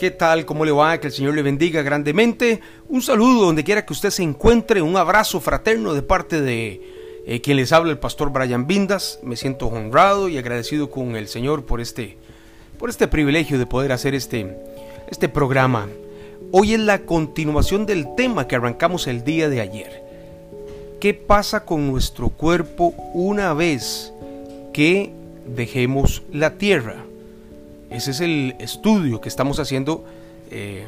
¿Qué tal? ¿Cómo le va? Que el Señor le bendiga grandemente. Un saludo donde quiera que usted se encuentre. Un abrazo fraterno de parte de eh, quien les habla, el pastor Brian Vindas. Me siento honrado y agradecido con el Señor por este, por este privilegio de poder hacer este, este programa. Hoy es la continuación del tema que arrancamos el día de ayer. ¿Qué pasa con nuestro cuerpo una vez que dejemos la tierra? Ese es el estudio que estamos haciendo eh,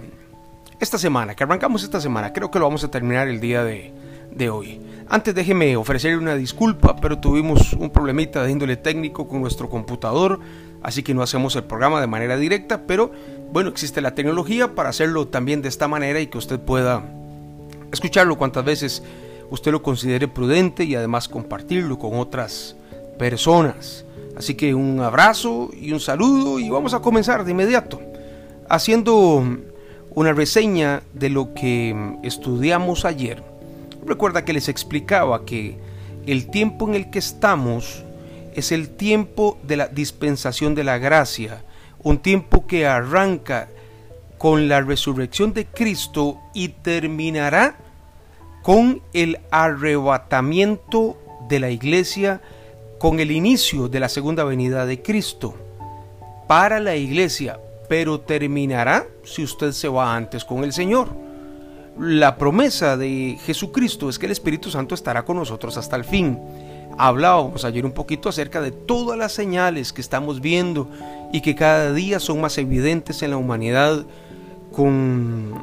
esta semana, que arrancamos esta semana. Creo que lo vamos a terminar el día de, de hoy. Antes déjeme ofrecerle una disculpa, pero tuvimos un problemita de índole técnico con nuestro computador, así que no hacemos el programa de manera directa, pero bueno, existe la tecnología para hacerlo también de esta manera y que usted pueda escucharlo cuantas veces usted lo considere prudente y además compartirlo con otras personas. Así que un abrazo y un saludo y vamos a comenzar de inmediato haciendo una reseña de lo que estudiamos ayer. Recuerda que les explicaba que el tiempo en el que estamos es el tiempo de la dispensación de la gracia, un tiempo que arranca con la resurrección de Cristo y terminará con el arrebatamiento de la iglesia con el inicio de la segunda venida de Cristo para la iglesia, pero terminará si usted se va antes con el Señor. La promesa de Jesucristo es que el Espíritu Santo estará con nosotros hasta el fin. Hablábamos ayer un poquito acerca de todas las señales que estamos viendo y que cada día son más evidentes en la humanidad con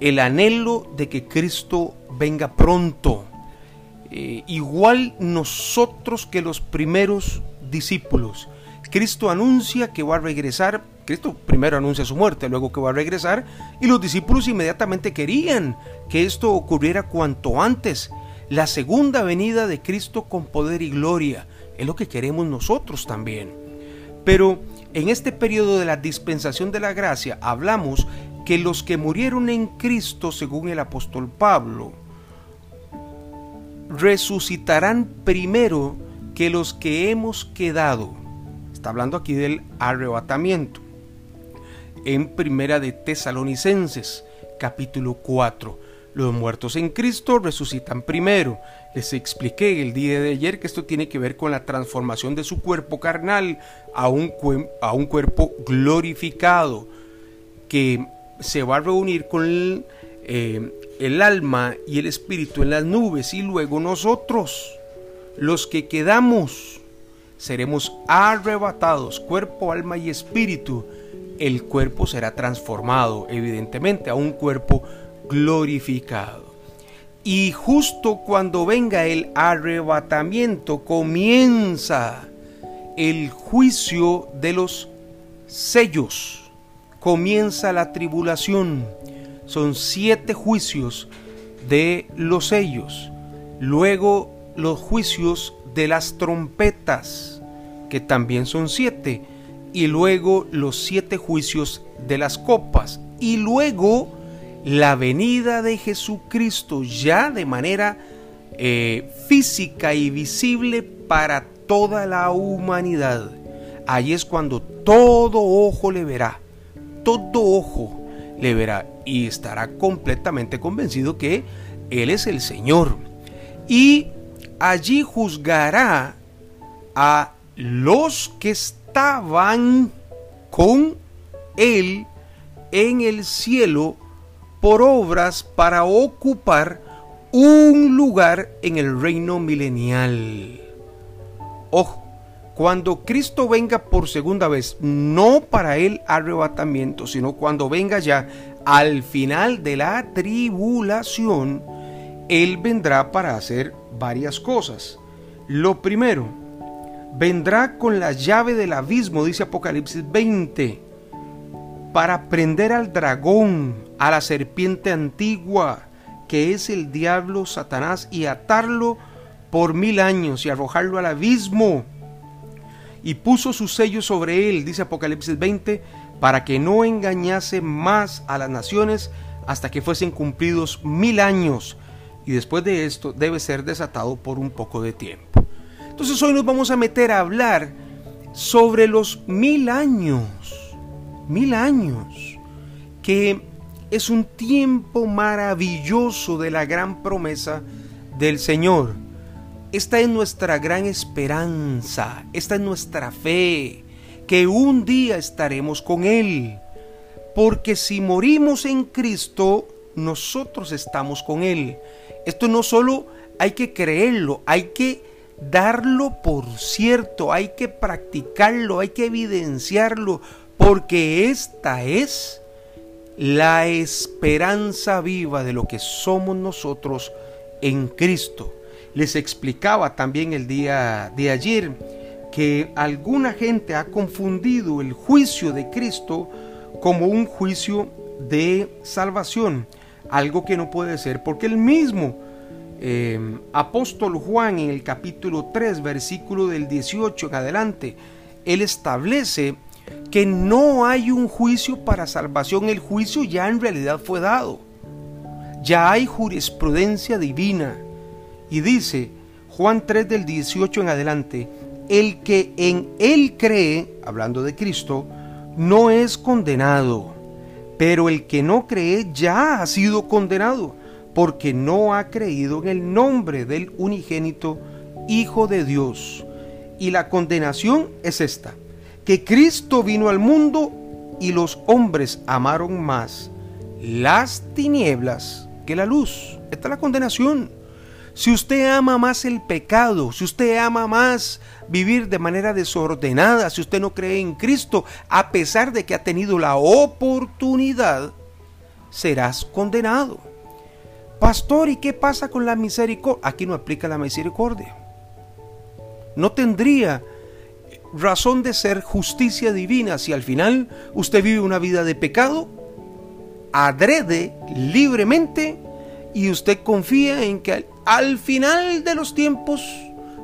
el anhelo de que Cristo venga pronto eh, igual nosotros que los primeros discípulos. Cristo anuncia que va a regresar, Cristo primero anuncia su muerte, luego que va a regresar, y los discípulos inmediatamente querían que esto ocurriera cuanto antes. La segunda venida de Cristo con poder y gloria es lo que queremos nosotros también. Pero en este periodo de la dispensación de la gracia hablamos que los que murieron en Cristo, según el apóstol Pablo, resucitarán primero que los que hemos quedado. Está hablando aquí del arrebatamiento. En Primera de Tesalonicenses, capítulo 4. Los muertos en Cristo resucitan primero. Les expliqué el día de ayer que esto tiene que ver con la transformación de su cuerpo carnal a un, a un cuerpo glorificado que se va a reunir con el, eh, el alma y el espíritu en las nubes y luego nosotros, los que quedamos, seremos arrebatados, cuerpo, alma y espíritu. El cuerpo será transformado, evidentemente, a un cuerpo glorificado. Y justo cuando venga el arrebatamiento, comienza el juicio de los sellos, comienza la tribulación son siete juicios de los sellos. Luego los juicios de las trompetas, que también son siete. Y luego los siete juicios de las copas. Y luego la venida de Jesucristo ya de manera eh, física y visible para toda la humanidad. Ahí es cuando todo ojo le verá. Todo ojo le verá y estará completamente convencido que Él es el Señor. Y allí juzgará a los que estaban con Él en el cielo por obras para ocupar un lugar en el reino milenial. Ojo, cuando Cristo venga por segunda vez, no para el arrebatamiento, sino cuando venga ya al final de la tribulación, Él vendrá para hacer varias cosas. Lo primero, vendrá con la llave del abismo, dice Apocalipsis 20, para prender al dragón, a la serpiente antigua, que es el diablo Satanás, y atarlo por mil años y arrojarlo al abismo y puso su sello sobre él, dice Apocalipsis 20, para que no engañase más a las naciones hasta que fuesen cumplidos mil años, y después de esto debe ser desatado por un poco de tiempo. Entonces hoy nos vamos a meter a hablar sobre los mil años mil años, que es un tiempo maravilloso de la gran promesa del Señor. Esta es nuestra gran esperanza, esta es nuestra fe, que un día estaremos con Él. Porque si morimos en Cristo, nosotros estamos con Él. Esto no solo hay que creerlo, hay que darlo por cierto, hay que practicarlo, hay que evidenciarlo, porque esta es la esperanza viva de lo que somos nosotros en Cristo. Les explicaba también el día de ayer que alguna gente ha confundido el juicio de Cristo como un juicio de salvación, algo que no puede ser, porque el mismo eh, apóstol Juan en el capítulo 3, versículo del 18 en adelante, él establece que no hay un juicio para salvación, el juicio ya en realidad fue dado. Ya hay jurisprudencia divina. Y dice Juan 3 del 18 en adelante, el que en él cree, hablando de Cristo, no es condenado, pero el que no cree ya ha sido condenado, porque no ha creído en el nombre del unigénito Hijo de Dios. Y la condenación es esta que Cristo vino al mundo y los hombres amaron más las tinieblas que la luz. Esta es la condenación. Si usted ama más el pecado, si usted ama más vivir de manera desordenada, si usted no cree en Cristo, a pesar de que ha tenido la oportunidad, serás condenado. Pastor, ¿y qué pasa con la misericordia? Aquí no aplica la misericordia. No tendría razón de ser justicia divina si al final usted vive una vida de pecado, adrede libremente y usted confía en que al final de los tiempos,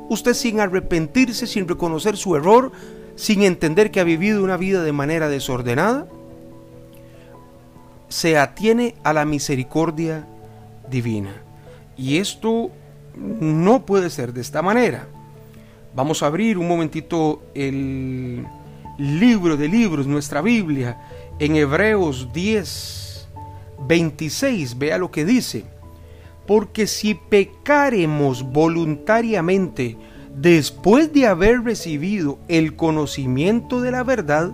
usted sin arrepentirse, sin reconocer su error, sin entender que ha vivido una vida de manera desordenada, se atiene a la misericordia divina. Y esto no puede ser de esta manera. Vamos a abrir un momentito el libro de libros, nuestra Biblia, en Hebreos 10, 26. Vea lo que dice. Porque si pecaremos voluntariamente después de haber recibido el conocimiento de la verdad,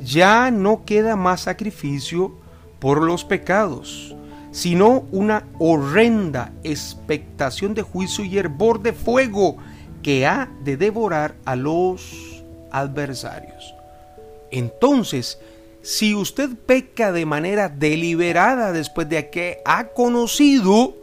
ya no queda más sacrificio por los pecados, sino una horrenda expectación de juicio y hervor de fuego que ha de devorar a los adversarios. Entonces, si usted peca de manera deliberada después de que ha conocido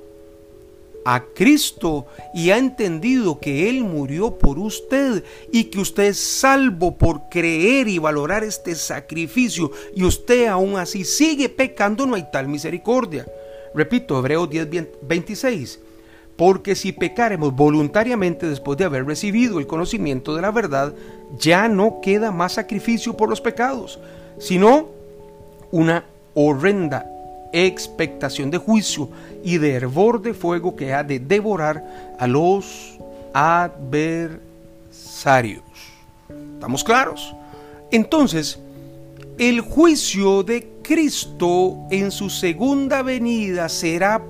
a Cristo y ha entendido que Él murió por usted y que usted es salvo por creer y valorar este sacrificio y usted aún así sigue pecando, no hay tal misericordia. Repito, Hebreos 10, 26. Porque si pecaremos voluntariamente después de haber recibido el conocimiento de la verdad, ya no queda más sacrificio por los pecados, sino una horrenda expectación de juicio y de hervor de fuego que ha de devorar a los adversarios. ¿Estamos claros? Entonces, el juicio de Cristo en su segunda venida será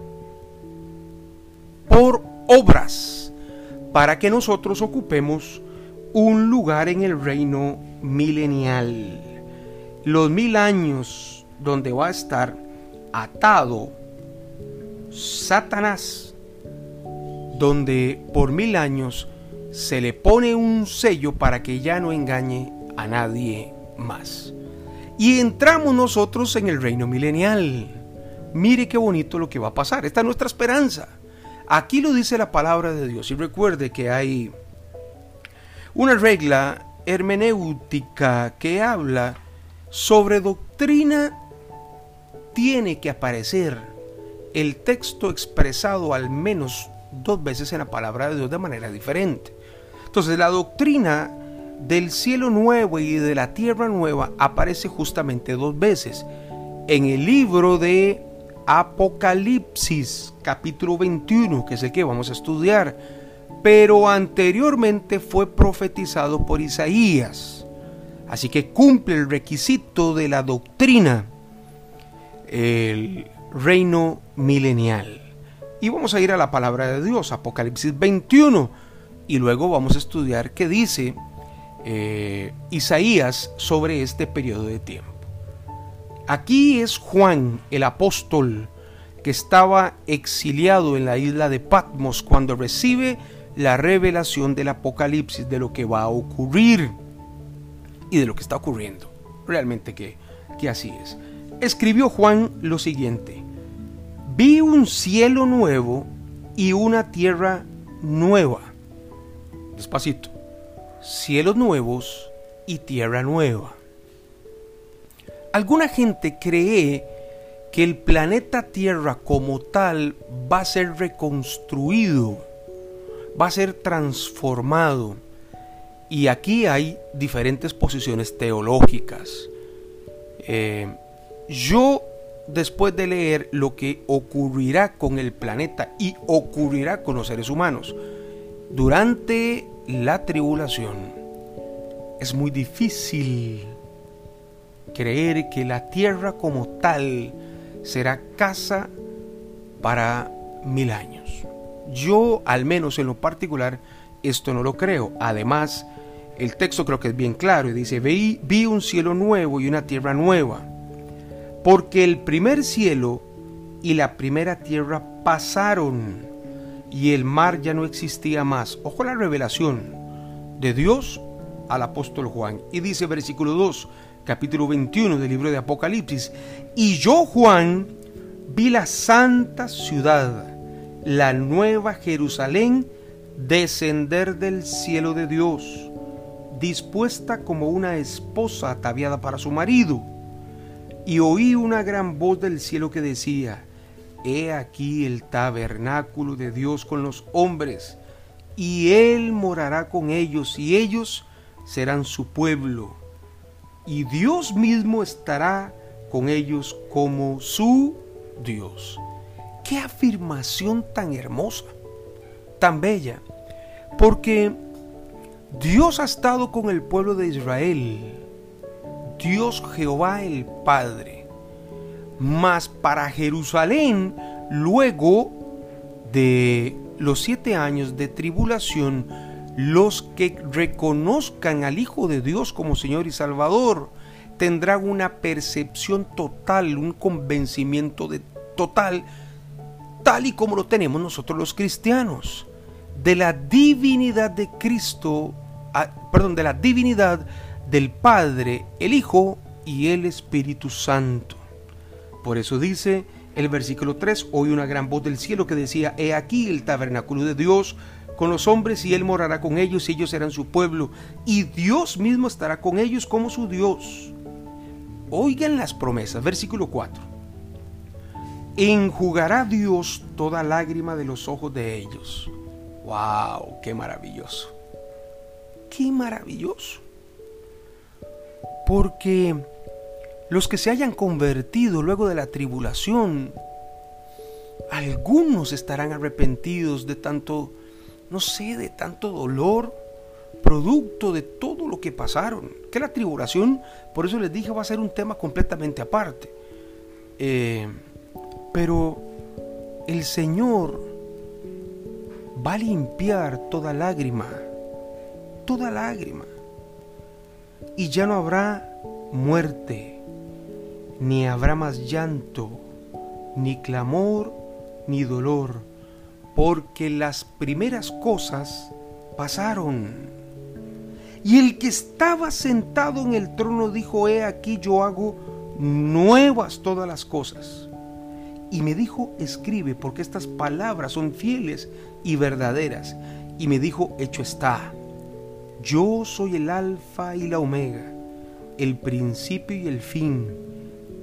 por obras, para que nosotros ocupemos un lugar en el reino milenial. Los mil años donde va a estar atado Satanás, donde por mil años se le pone un sello para que ya no engañe a nadie más. Y entramos nosotros en el reino milenial. Mire qué bonito lo que va a pasar. Esta es nuestra esperanza. Aquí lo dice la palabra de Dios. Y recuerde que hay una regla hermenéutica que habla sobre doctrina. Tiene que aparecer el texto expresado al menos dos veces en la palabra de Dios de manera diferente. Entonces la doctrina del cielo nuevo y de la tierra nueva aparece justamente dos veces. En el libro de Apocalipsis capítulo 21, que es el que vamos a estudiar, pero anteriormente fue profetizado por Isaías. Así que cumple el requisito de la doctrina, el reino milenial. Y vamos a ir a la palabra de Dios, Apocalipsis 21, y luego vamos a estudiar qué dice eh, Isaías sobre este periodo de tiempo. Aquí es Juan, el apóstol, que estaba exiliado en la isla de Patmos cuando recibe la revelación del Apocalipsis de lo que va a ocurrir y de lo que está ocurriendo. Realmente que, que así es. Escribió Juan lo siguiente. Vi un cielo nuevo y una tierra nueva. Despacito. Cielos nuevos y tierra nueva. Alguna gente cree que el planeta Tierra como tal va a ser reconstruido, va a ser transformado. Y aquí hay diferentes posiciones teológicas. Eh, yo, después de leer lo que ocurrirá con el planeta y ocurrirá con los seres humanos durante la tribulación, es muy difícil creer que la tierra como tal será casa para mil años. Yo, al menos en lo particular, esto no lo creo. Además, el texto creo que es bien claro y dice, vi, vi un cielo nuevo y una tierra nueva, porque el primer cielo y la primera tierra pasaron y el mar ya no existía más. Ojo la revelación de Dios al apóstol Juan. Y dice versículo 2, capítulo 21 del libro de Apocalipsis. Y yo, Juan, vi la santa ciudad, la nueva Jerusalén, descender del cielo de Dios, dispuesta como una esposa ataviada para su marido. Y oí una gran voz del cielo que decía, He aquí el tabernáculo de Dios con los hombres, y Él morará con ellos, y ellos serán su pueblo y Dios mismo estará con ellos como su Dios. Qué afirmación tan hermosa, tan bella, porque Dios ha estado con el pueblo de Israel, Dios Jehová el Padre, mas para Jerusalén, luego de los siete años de tribulación, los que reconozcan al Hijo de Dios como Señor y Salvador tendrán una percepción total, un convencimiento de total, tal y como lo tenemos nosotros los cristianos, de la divinidad de Cristo, perdón, de la divinidad del Padre, el Hijo y el Espíritu Santo. Por eso dice el versículo 3, oí una gran voz del cielo que decía, he aquí el tabernáculo de Dios con los hombres y Él morará con ellos y ellos serán su pueblo y Dios mismo estará con ellos como su Dios. Oigan las promesas, versículo 4. Enjugará Dios toda lágrima de los ojos de ellos. ¡Wow! ¡Qué maravilloso! ¡Qué maravilloso! Porque los que se hayan convertido luego de la tribulación, algunos estarán arrepentidos de tanto no sé, de tanto dolor, producto de todo lo que pasaron. Que la tribulación, por eso les dije, va a ser un tema completamente aparte. Eh, pero el Señor va a limpiar toda lágrima, toda lágrima. Y ya no habrá muerte, ni habrá más llanto, ni clamor, ni dolor porque las primeras cosas pasaron. Y el que estaba sentado en el trono dijo, he aquí yo hago nuevas todas las cosas. Y me dijo, escribe, porque estas palabras son fieles y verdaderas. Y me dijo, hecho está. Yo soy el alfa y la omega, el principio y el fin.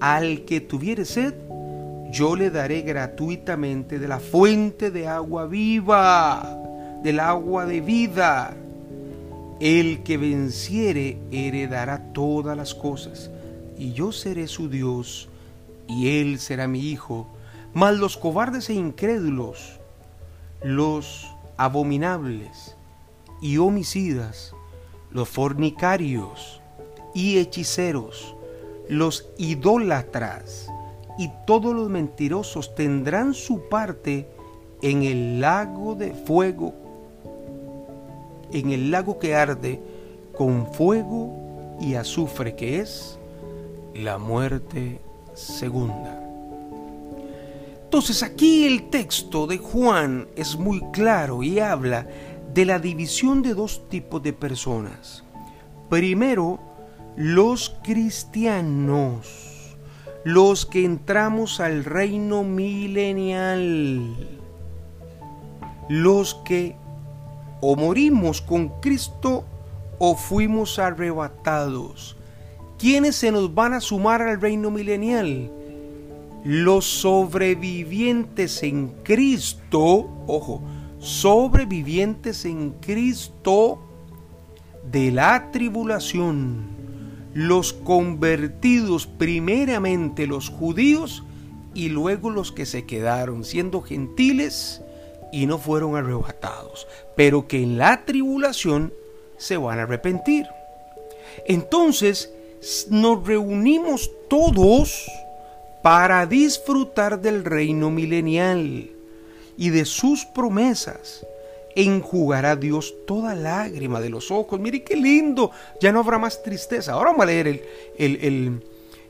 Al que tuviere sed, yo le daré gratuitamente de la fuente de agua viva, del agua de vida. El que venciere heredará todas las cosas, y yo seré su Dios, y él será mi hijo. Mas los cobardes e incrédulos, los abominables y homicidas, los fornicarios, y hechiceros, los idólatras y todos los mentirosos tendrán su parte en el lago de fuego, en el lago que arde con fuego y azufre, que es la muerte segunda. Entonces aquí el texto de Juan es muy claro y habla de la división de dos tipos de personas. Primero, los cristianos, los que entramos al reino milenial, los que o morimos con Cristo o fuimos arrebatados. ¿Quiénes se nos van a sumar al reino milenial? Los sobrevivientes en Cristo, ojo, sobrevivientes en Cristo de la tribulación, los convertidos primeramente los judíos y luego los que se quedaron siendo gentiles y no fueron arrebatados, pero que en la tribulación se van a arrepentir. Entonces nos reunimos todos para disfrutar del reino milenial y de sus promesas enjugará Dios toda lágrima de los ojos. Mire qué lindo, ya no habrá más tristeza. Ahora vamos a leer el,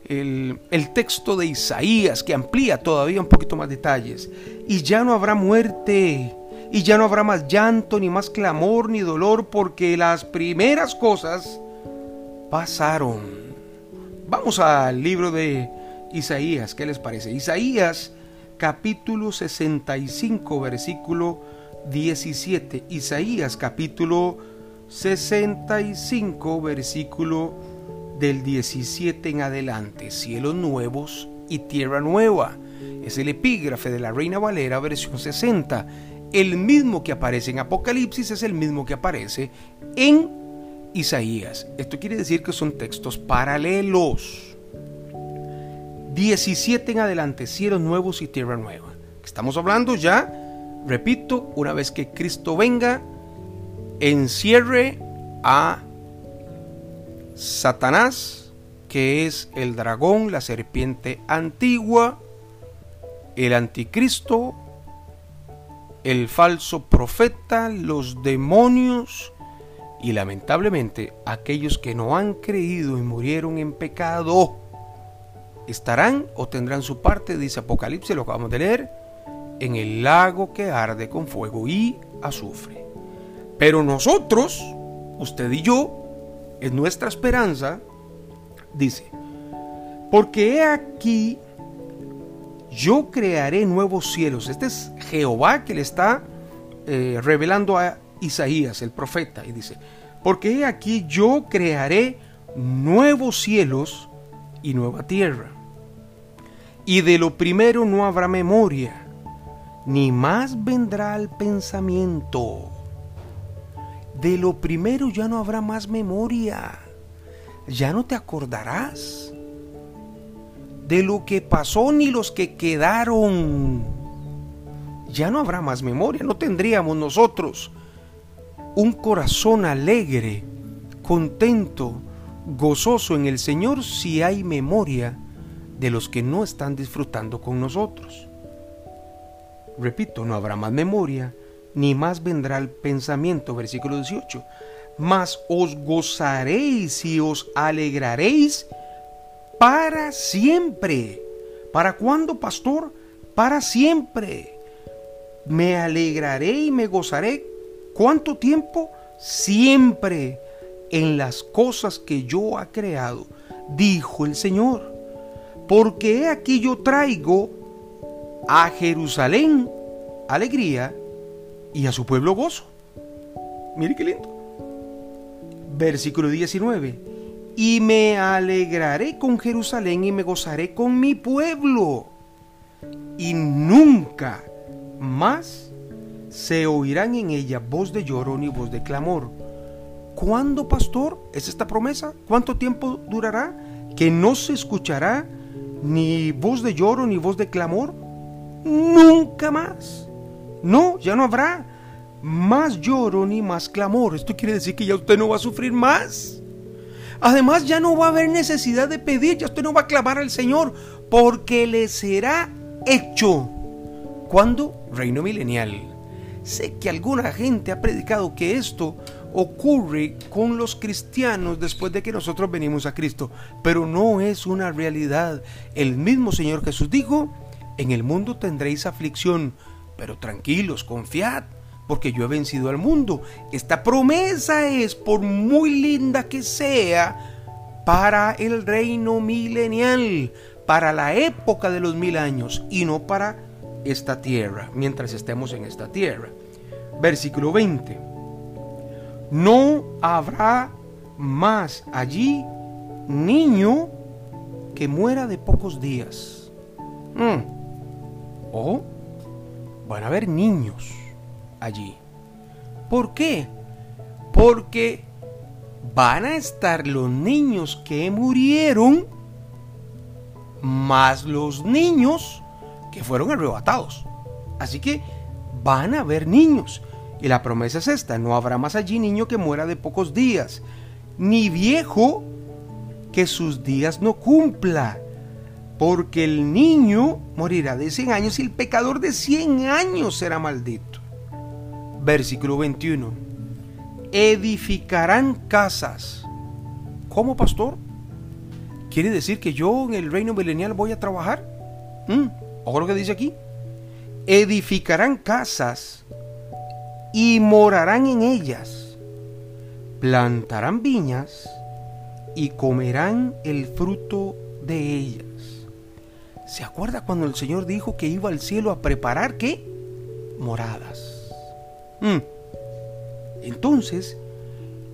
el, texto de Isaías que amplía todavía un poquito más detalles. Y ya no habrá muerte, y ya no habrá más llanto, ni más clamor, ni dolor, porque las primeras cosas pasaron. Vamos al libro de Isaías, ¿qué les parece? Isaías capítulo 65, versículo 17. Isaías capítulo 65, versículo del 17 en adelante. Cielos nuevos y tierra nueva. Es el epígrafe de la Reina Valera, versión 60. El mismo que aparece en Apocalipsis es el mismo que aparece en Isaías. Esto quiere decir que son textos paralelos. 17 en adelante, cielos nuevos y tierra nueva. Estamos hablando ya repito, una vez que Cristo venga, encierre a Satanás, que es el dragón, la serpiente antigua, el anticristo, el falso profeta, los demonios y lamentablemente aquellos que no han creído y murieron en pecado estarán o tendrán su parte, dice Apocalipsis, lo acabamos de leer, en el lago que arde con fuego y azufre. Pero nosotros, usted y yo, es nuestra esperanza, dice, porque he aquí, yo crearé nuevos cielos. Este es Jehová que le está eh, revelando a Isaías, el profeta, y dice, porque he aquí, yo crearé nuevos cielos y nueva tierra. Y de lo primero no habrá memoria ni más vendrá al pensamiento. De lo primero ya no habrá más memoria, ya no te acordarás de lo que pasó ni los que quedaron. Ya no habrá más memoria, no tendríamos nosotros un corazón alegre, contento, gozoso en el Señor si hay memoria de los que no están disfrutando con nosotros. Repito, no habrá más memoria, ni más vendrá el pensamiento. Versículo 18. Mas os gozaréis y os alegraréis para siempre. ¿Para cuándo, pastor? Para siempre. Me alegraré y me gozaré. ¿Cuánto tiempo? Siempre en las cosas que yo ha creado, dijo el Señor. Porque he aquí yo traigo a Jerusalén alegría y a su pueblo gozo. Mire qué lindo. Versículo 19. Y me alegraré con Jerusalén y me gozaré con mi pueblo. Y nunca más se oirán en ella voz de lloro ni voz de clamor. ¿Cuándo, pastor? ¿Es esta promesa? ¿Cuánto tiempo durará? Que no se escuchará ni voz de lloro ni voz de clamor nunca más. No, ya no habrá más lloro ni más clamor. Esto quiere decir que ya usted no va a sufrir más. Además ya no va a haber necesidad de pedir, ya usted no va a clamar al Señor, porque le será hecho. ¿Cuándo? Reino milenial. Sé que alguna gente ha predicado que esto ocurre con los cristianos después de que nosotros venimos a Cristo, pero no es una realidad. El mismo Señor Jesús dijo, en el mundo tendréis aflicción, pero tranquilos, confiad, porque yo he vencido al mundo. Esta promesa es, por muy linda que sea, para el reino milenial, para la época de los mil años y no para esta tierra, mientras estemos en esta tierra. Versículo 20. No habrá más allí niño que muera de pocos días. Mm. O van a haber niños allí. ¿Por qué? Porque van a estar los niños que murieron más los niños que fueron arrebatados. Así que van a haber niños. Y la promesa es esta, no habrá más allí niño que muera de pocos días, ni viejo que sus días no cumpla, porque el niño morirá de 100 años y el pecador de 100 años será maldito. Versículo 21. Edificarán casas. ¿Cómo, pastor? ¿Quiere decir que yo en el reino milenial voy a trabajar? ¿Mm? Ojo lo que dice aquí. Edificarán casas y morarán en ellas. Plantarán viñas y comerán el fruto de ellas. ¿Se acuerda cuando el Señor dijo que iba al cielo a preparar qué? Moradas. Mm. Entonces,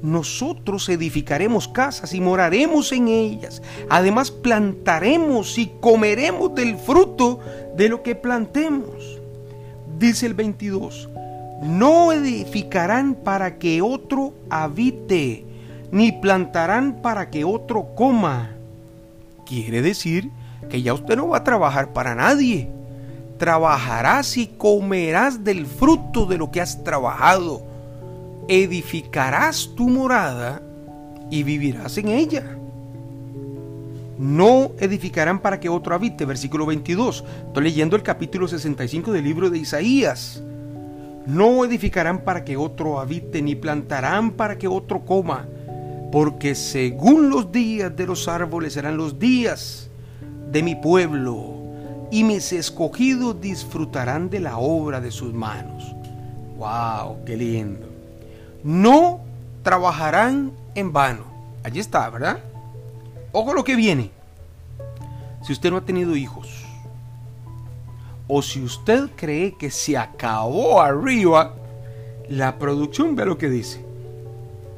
nosotros edificaremos casas y moraremos en ellas. Además, plantaremos y comeremos del fruto de lo que plantemos. Dice el 22, no edificarán para que otro habite, ni plantarán para que otro coma. Quiere decir que ya usted no va a trabajar para nadie. Trabajarás y comerás del fruto de lo que has trabajado. Edificarás tu morada y vivirás en ella. No edificarán para que otro habite, versículo 22. Estoy leyendo el capítulo 65 del libro de Isaías. No edificarán para que otro habite, ni plantarán para que otro coma, porque según los días de los árboles serán los días de mi pueblo, y mis escogidos disfrutarán de la obra de sus manos. ¡Wow! ¡Qué lindo! No trabajarán en vano. Allí está, ¿verdad? Ojo lo que viene. Si usted no ha tenido hijos, o si usted cree que se acabó arriba, la producción ve lo que dice.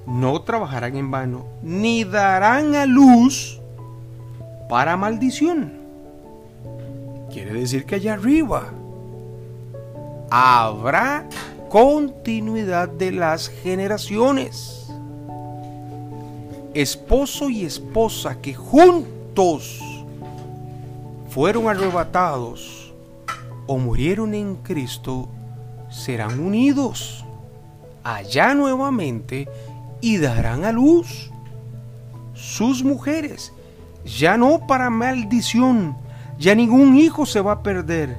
No trabajarán en vano, ni darán a luz para maldición. Quiere decir que allá arriba habrá continuidad de las generaciones. Esposo y esposa que juntos fueron arrebatados o murieron en Cristo serán unidos allá nuevamente y darán a luz sus mujeres, ya no para maldición, ya ningún hijo se va a perder,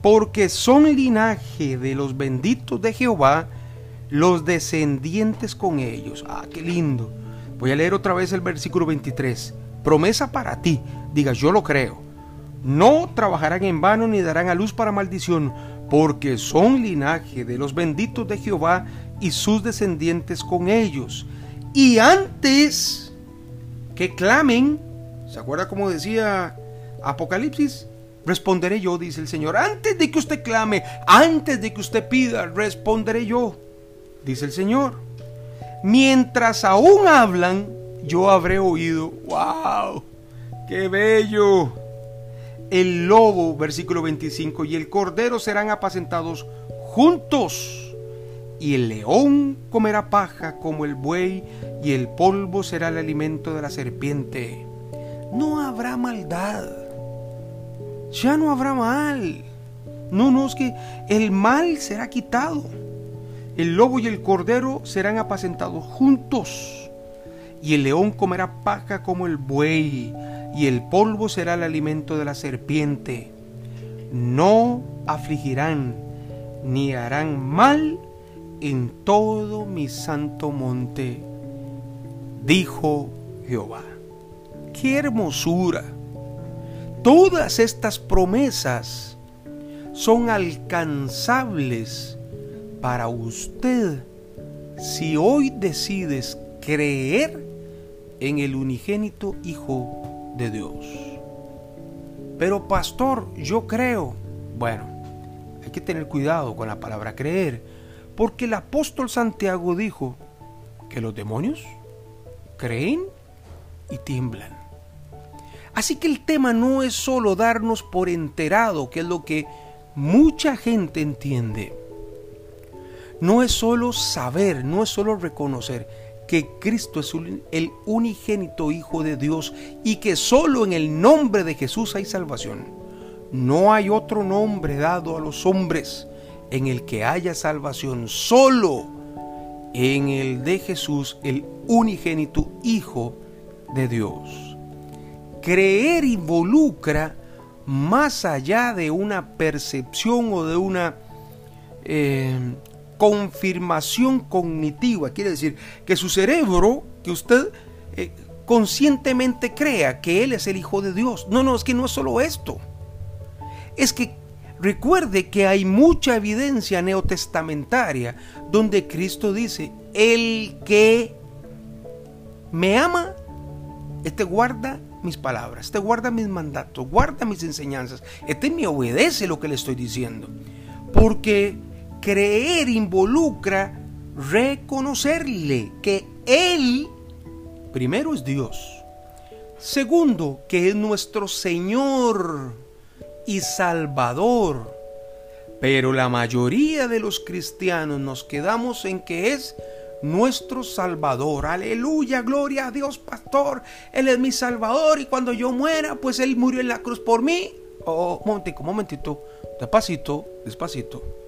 porque son linaje de los benditos de Jehová, los descendientes con ellos. Ah, qué lindo. Voy a leer otra vez el versículo 23. Promesa para ti. Diga, yo lo creo. No trabajarán en vano ni darán a luz para maldición, porque son linaje de los benditos de Jehová y sus descendientes con ellos. Y antes que clamen, ¿se acuerda como decía Apocalipsis? Responderé yo, dice el Señor. Antes de que usted clame, antes de que usted pida, responderé yo, dice el Señor. Mientras aún hablan, yo habré oído. ¡Wow! ¡Qué bello! El lobo, versículo 25, y el cordero serán apacentados juntos, y el león comerá paja como el buey, y el polvo será el alimento de la serpiente. No habrá maldad, ya no habrá mal. No, no, es que el mal será quitado. El lobo y el cordero serán apacentados juntos, y el león comerá paja como el buey, y el polvo será el alimento de la serpiente. No afligirán ni harán mal en todo mi santo monte, dijo Jehová. ¡Qué hermosura! Todas estas promesas son alcanzables para usted si hoy decides creer en el unigénito Hijo de Dios. Pero pastor, yo creo. Bueno, hay que tener cuidado con la palabra creer, porque el apóstol Santiago dijo que los demonios creen y tiemblan. Así que el tema no es solo darnos por enterado, que es lo que mucha gente entiende. No es solo saber, no es solo reconocer que Cristo es el unigénito Hijo de Dios y que solo en el nombre de Jesús hay salvación. No hay otro nombre dado a los hombres en el que haya salvación, solo en el de Jesús, el unigénito Hijo de Dios. Creer involucra más allá de una percepción o de una eh, confirmación cognitiva. Quiere decir que su cerebro, que usted eh, conscientemente crea que Él es el Hijo de Dios. No, no, es que no es solo esto. Es que recuerde que hay mucha evidencia neotestamentaria donde Cristo dice, el que me ama, este guarda mis palabras, te guarda mis mandatos, guarda mis enseñanzas, este me obedece lo que le estoy diciendo. Porque creer involucra reconocerle que Él, primero es Dios, segundo, que es nuestro Señor y Salvador. Pero la mayoría de los cristianos nos quedamos en que es nuestro Salvador. Aleluya, gloria a Dios, pastor. Él es mi Salvador y cuando yo muera, pues Él murió en la cruz por mí. Oh, momentico, momentito, despacito, despacito.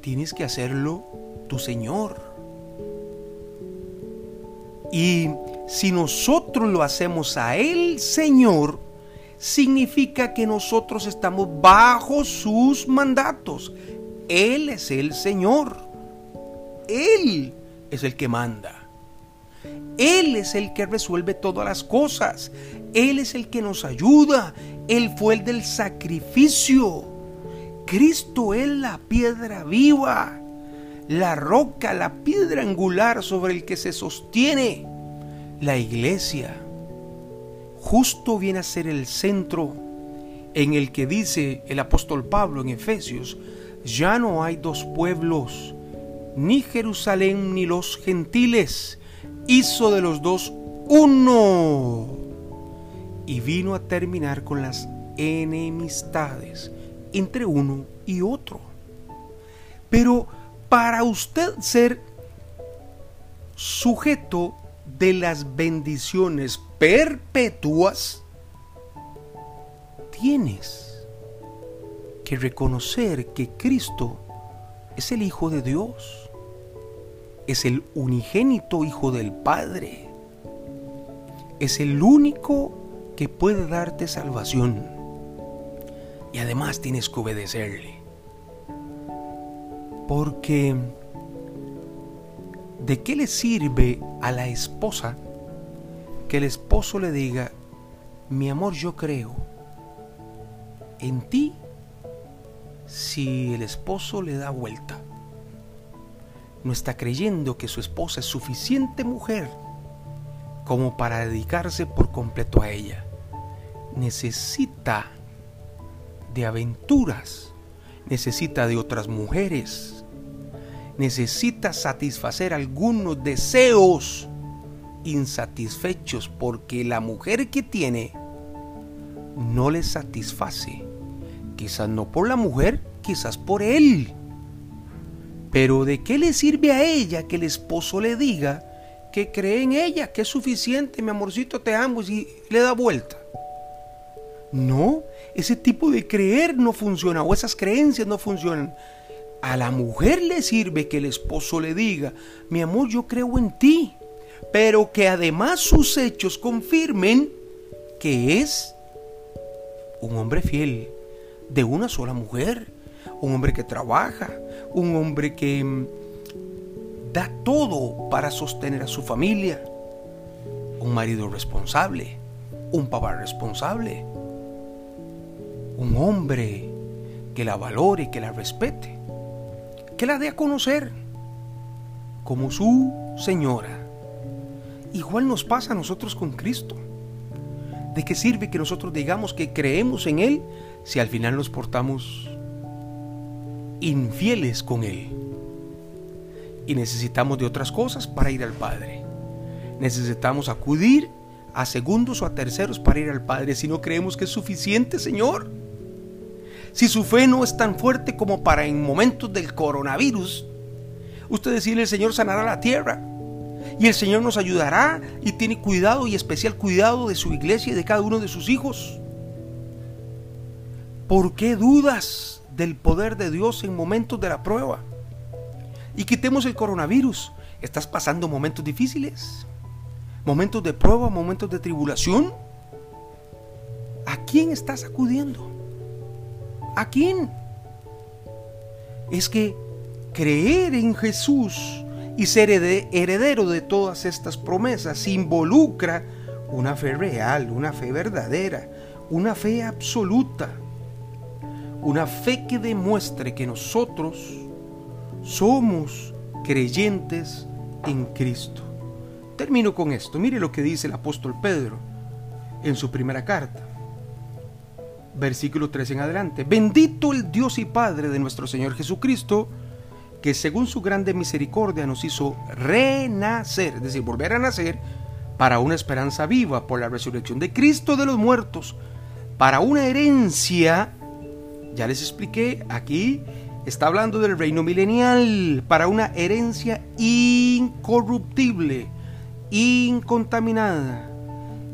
Tienes que hacerlo tu Señor. Y si nosotros lo hacemos a Él, Señor, significa que nosotros estamos bajo sus mandatos. Él es el Señor. Él es el que manda. Él es el que resuelve todas las cosas. Él es el que nos ayuda. Él fue el del sacrificio. Cristo es la piedra viva, la roca, la piedra angular sobre el que se sostiene la iglesia. Justo viene a ser el centro en el que dice el apóstol Pablo en Efesios, ya no hay dos pueblos, ni Jerusalén ni los gentiles, hizo de los dos uno. Y vino a terminar con las enemistades entre uno y otro. Pero para usted ser sujeto de las bendiciones perpetuas, tienes que reconocer que Cristo es el Hijo de Dios es el unigénito Hijo del Padre. Es el único que puede darte salvación. Y además tienes que obedecerle. Porque ¿de qué le sirve a la esposa que el esposo le diga, mi amor, yo creo en ti si el esposo le da vuelta? no está creyendo que su esposa es suficiente mujer como para dedicarse por completo a ella. Necesita de aventuras, necesita de otras mujeres, necesita satisfacer algunos deseos insatisfechos porque la mujer que tiene no le satisface. Quizás no por la mujer, quizás por él. Pero ¿de qué le sirve a ella que el esposo le diga que cree en ella, que es suficiente, mi amorcito, te amo y le da vuelta? No, ese tipo de creer no funciona o esas creencias no funcionan. A la mujer le sirve que el esposo le diga, mi amor, yo creo en ti, pero que además sus hechos confirmen que es un hombre fiel de una sola mujer, un hombre que trabaja, un hombre que mm, da todo para sostener a su familia, un marido responsable, un papá responsable, un hombre que la valore, que la respete, que la dé a conocer como su señora. Igual nos pasa a nosotros con Cristo. ¿De qué sirve que nosotros digamos que creemos en Él si al final nos portamos infieles con Él? Y necesitamos de otras cosas para ir al Padre. Necesitamos acudir a segundos o a terceros para ir al Padre si no creemos que es suficiente, Señor. Si su fe no es tan fuerte como para en momentos del coronavirus, usted decirle el Señor sanará la tierra. Y el Señor nos ayudará y tiene cuidado y especial cuidado de su iglesia y de cada uno de sus hijos. ¿Por qué dudas del poder de Dios en momentos de la prueba? Y quitemos el coronavirus. ¿Estás pasando momentos difíciles? ¿Momentos de prueba? ¿Momentos de tribulación? ¿A quién estás acudiendo? ¿A quién? Es que creer en Jesús y ser heredero de todas estas promesas involucra una fe real, una fe verdadera, una fe absoluta, una fe que demuestre que nosotros somos creyentes en Cristo. Termino con esto. Mire lo que dice el apóstol Pedro en su primera carta versículo 3 en adelante. Bendito el Dios y Padre de nuestro Señor Jesucristo, que según su grande misericordia nos hizo renacer, es decir, volver a nacer, para una esperanza viva por la resurrección de Cristo de los muertos, para una herencia, ya les expliqué, aquí está hablando del reino milenial, para una herencia incorruptible, incontaminada,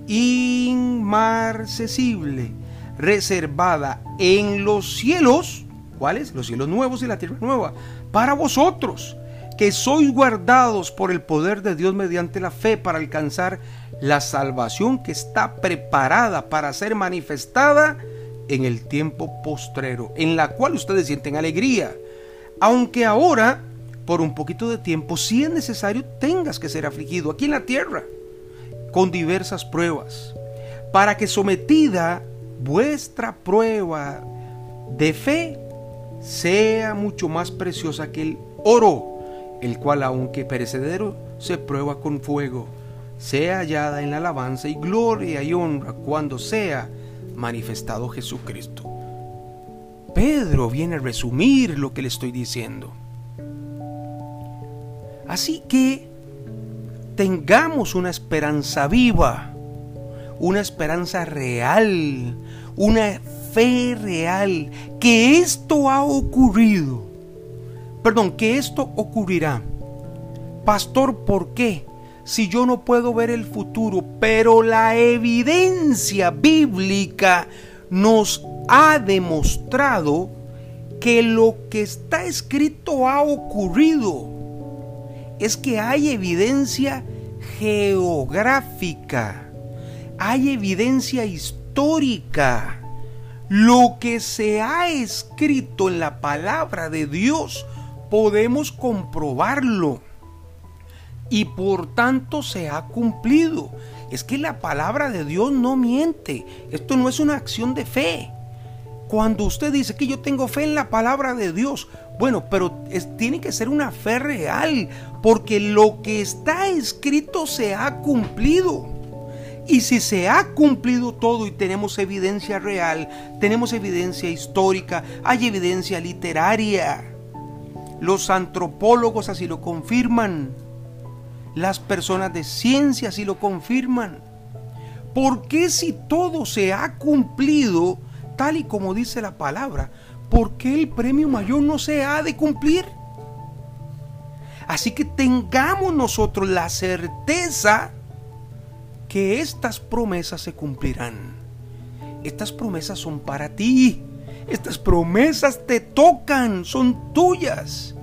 inmarcesible reservada en los cielos, ¿cuáles? Los cielos nuevos y la tierra nueva, para vosotros, que sois guardados por el poder de Dios mediante la fe para alcanzar la salvación que está preparada para ser manifestada en el tiempo postrero, en la cual ustedes sienten alegría, aunque ahora, por un poquito de tiempo, si es necesario, tengas que ser afligido aquí en la tierra, con diversas pruebas, para que sometida vuestra prueba de fe sea mucho más preciosa que el oro, el cual aunque perecedero se prueba con fuego, sea hallada en la alabanza y gloria y honra cuando sea manifestado Jesucristo. Pedro viene a resumir lo que le estoy diciendo. Así que tengamos una esperanza viva una esperanza real, una fe real, que esto ha ocurrido. Perdón, que esto ocurrirá. Pastor, ¿por qué? Si yo no puedo ver el futuro, pero la evidencia bíblica nos ha demostrado que lo que está escrito ha ocurrido. Es que hay evidencia geográfica hay evidencia histórica. Lo que se ha escrito en la palabra de Dios podemos comprobarlo. Y por tanto se ha cumplido. Es que la palabra de Dios no miente. Esto no es una acción de fe. Cuando usted dice que yo tengo fe en la palabra de Dios, bueno, pero tiene que ser una fe real, porque lo que está escrito se ha cumplido. Y si se ha cumplido todo y tenemos evidencia real, tenemos evidencia histórica, hay evidencia literaria, los antropólogos así lo confirman, las personas de ciencia así lo confirman. ¿Por qué si todo se ha cumplido tal y como dice la palabra, por qué el premio mayor no se ha de cumplir? Así que tengamos nosotros la certeza que estas promesas se cumplirán. Estas promesas son para ti. Estas promesas te tocan, son tuyas.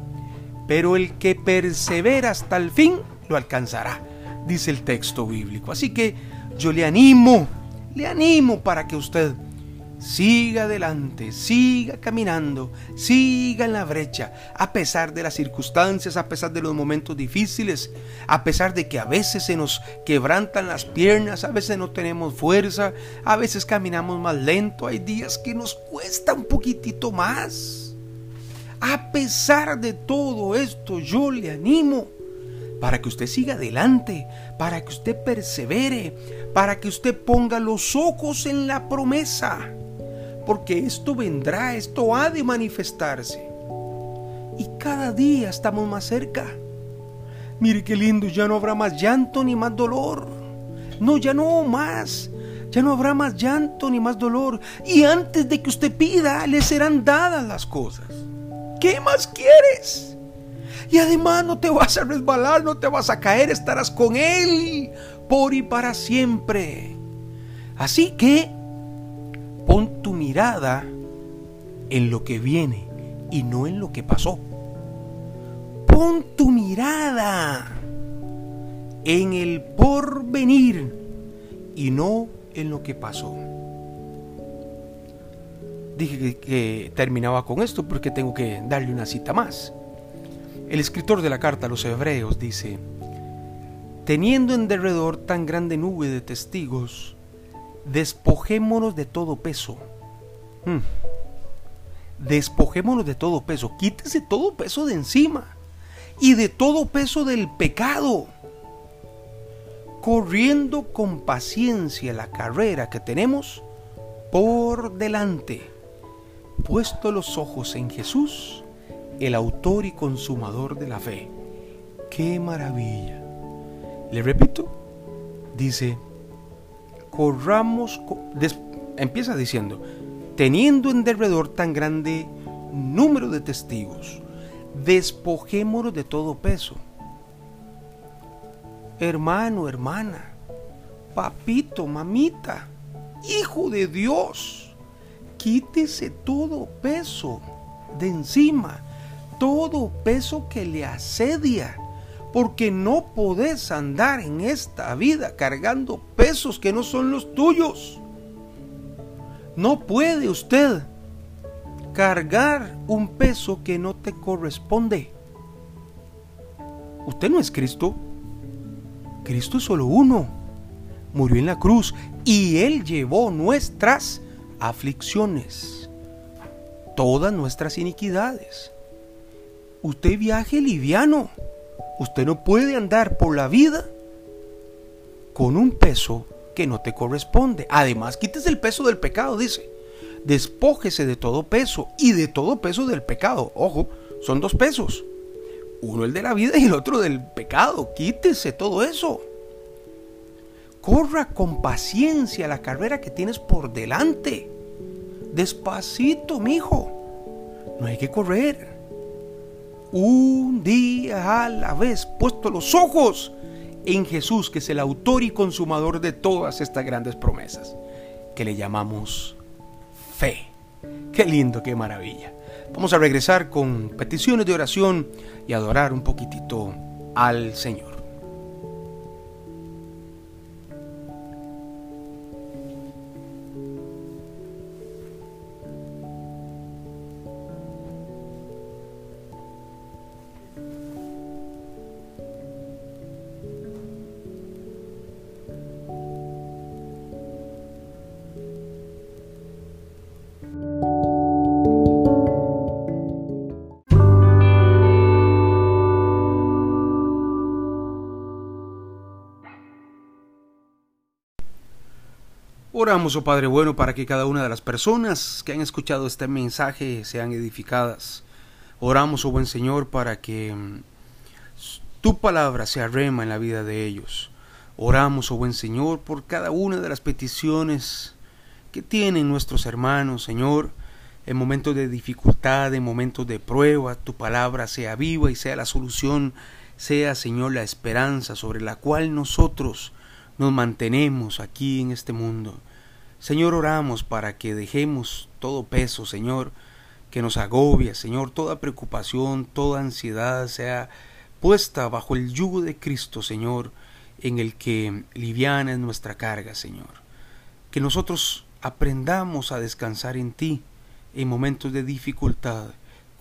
Pero el que persevera hasta el fin lo alcanzará. dice el texto bíblico. Así que yo le animo, le animo para que usted siga adelante, siga caminando, siga en la brecha, a pesar de las circunstancias, a pesar de los momentos difíciles, a pesar de que a veces se nos quebrantan las piernas, a veces no tenemos fuerza, a veces caminamos más lento, hay días que nos cuesta un poquitito más. A pesar de todo esto, yo le animo para que usted siga adelante, para que usted persevere, para que usted ponga los ojos en la promesa porque esto vendrá, esto ha de manifestarse. Y cada día estamos más cerca. Mire qué lindo, ya no habrá más llanto ni más dolor. No, ya no más. Ya no habrá más llanto ni más dolor. Y antes de que usted pida, le serán dadas las cosas. ¿Qué más quieres? Y además no te vas a resbalar, no te vas a caer, estarás con Él por y para siempre. Así que Pon tu mirada en lo que viene y no en lo que pasó. Pon tu mirada en el porvenir y no en lo que pasó. Dije que, terminaba con esto porque tengo que darle una cita más. El escritor de la carta a los hebreos dice, teniendo en derredor tan grande nube de testigos, despojémonos de todo peso. Hmm. Despojémonos de todo peso. Quítese todo peso de encima. Y de todo peso del pecado. Corriendo con paciencia la carrera que tenemos por delante. Puesto los ojos en Jesús, el autor y consumador de la fe. ¡Qué maravilla! Le repito, dice, corramos, empieza diciendo, teniendo en derredor tan grande número de testigos, despojémonos de todo peso. Hermano, hermana, papito, mamita, hijo de Dios, quítese todo peso de encima, todo peso que le asedia porque no podés andar en esta vida cargando pesos que no son los tuyos. No puede usted cargar un peso que no te corresponde. Usted no es Cristo. Cristo es solo uno. Murió en la cruz y Él llevó nuestras aflicciones, todas nuestras iniquidades. Usted viaje liviano Usted no puede andar por la vida con un peso que no te corresponde. Además, quítese el peso del pecado, dice. Despójese de todo peso y de todo peso del pecado. Ojo, son dos pesos. Uno el de la vida y el otro del pecado. Quítese todo eso. Corra con paciencia la carrera que tienes por delante. Despacito, mijo. No hay que correr un día a la vez, puesto los ojos en Jesús, que es el autor y consumador de todas estas grandes promesas, que le llamamos fe. Qué lindo, qué maravilla. Vamos a regresar con peticiones de oración y adorar un poquitito al Señor. Oramos, oh Padre bueno, para que cada una de las personas que han escuchado este mensaje sean edificadas. Oramos, oh buen Señor, para que mm, tu palabra se rema en la vida de ellos. Oramos, oh buen Señor, por cada una de las peticiones que tienen nuestros hermanos, Señor, en momentos de dificultad, en momentos de prueba, tu palabra sea viva y sea la solución, sea, Señor, la esperanza sobre la cual nosotros nos mantenemos aquí en este mundo. Señor, oramos para que dejemos todo peso, Señor, que nos agobia, Señor, toda preocupación, toda ansiedad sea puesta bajo el yugo de Cristo, Señor, en el que liviana es nuestra carga, Señor. Que nosotros aprendamos a descansar en ti en momentos de dificultad,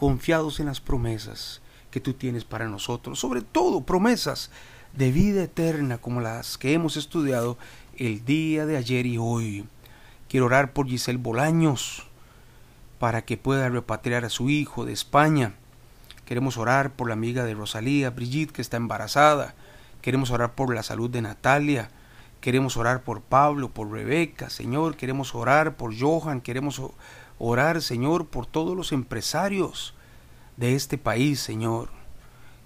confiados en las promesas que tú tienes para nosotros, sobre todo promesas de vida eterna como las que hemos estudiado el día de ayer y hoy. Quiero orar por Giselle Bolaños para que pueda repatriar a su hijo de España. Queremos orar por la amiga de Rosalía, Brigitte, que está embarazada. Queremos orar por la salud de Natalia. Queremos orar por Pablo, por Rebeca, Señor. Queremos orar por Johan. Queremos orar, Señor, por todos los empresarios de este país, Señor.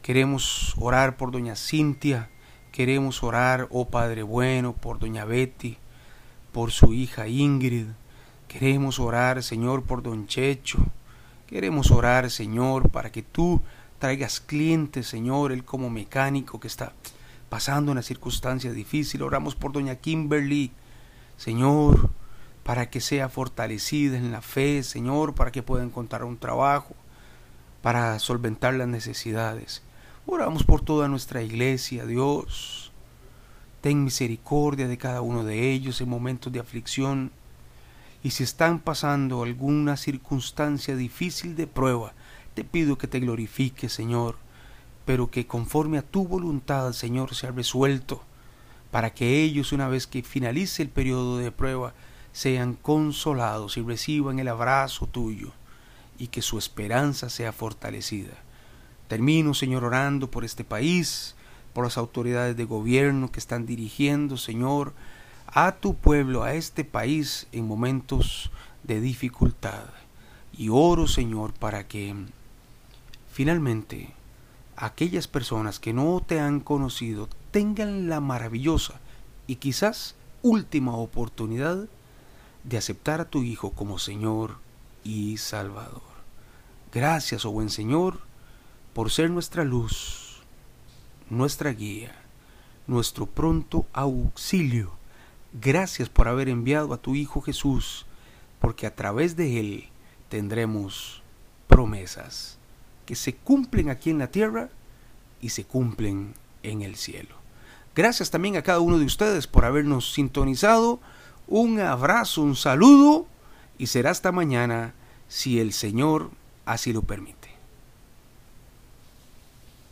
Queremos orar por doña Cintia. Queremos orar, oh Padre bueno, por doña Betty, por su hija Ingrid. Queremos orar, Señor, por don Checho. Queremos orar, Señor, para que tú traigas clientes, Señor, él como mecánico que está pasando una circunstancia difícil. Oramos por doña Kimberly, Señor, para que sea fortalecida en la fe, Señor, para que pueda encontrar un trabajo, para solventar las necesidades. Oramos por toda nuestra iglesia, Dios. Ten misericordia de cada uno de ellos en momentos de aflicción. Y si están pasando alguna circunstancia difícil de prueba, te pido que te glorifique, Señor, pero que conforme a tu voluntad, Señor, sea resuelto, para que ellos, una vez que finalice el periodo de prueba, sean consolados y reciban el abrazo tuyo, y que su esperanza sea fortalecida. Termino, Señor, orando por este país, por las autoridades de gobierno que están dirigiendo, Señor, a tu pueblo, a este país en momentos de dificultad. Y oro, Señor, para que finalmente aquellas personas que no te han conocido tengan la maravillosa y quizás última oportunidad de aceptar a tu Hijo como Señor y Salvador. Gracias, oh buen Señor, por ser nuestra luz, nuestra guía, nuestro pronto auxilio Gracias por haber enviado a tu Hijo Jesús, porque a través de Él tendremos promesas que se cumplen aquí en la tierra y se cumplen en el cielo. Gracias también a cada uno de ustedes por habernos sintonizado. Un abrazo, un saludo y será hasta mañana si el Señor así lo permite.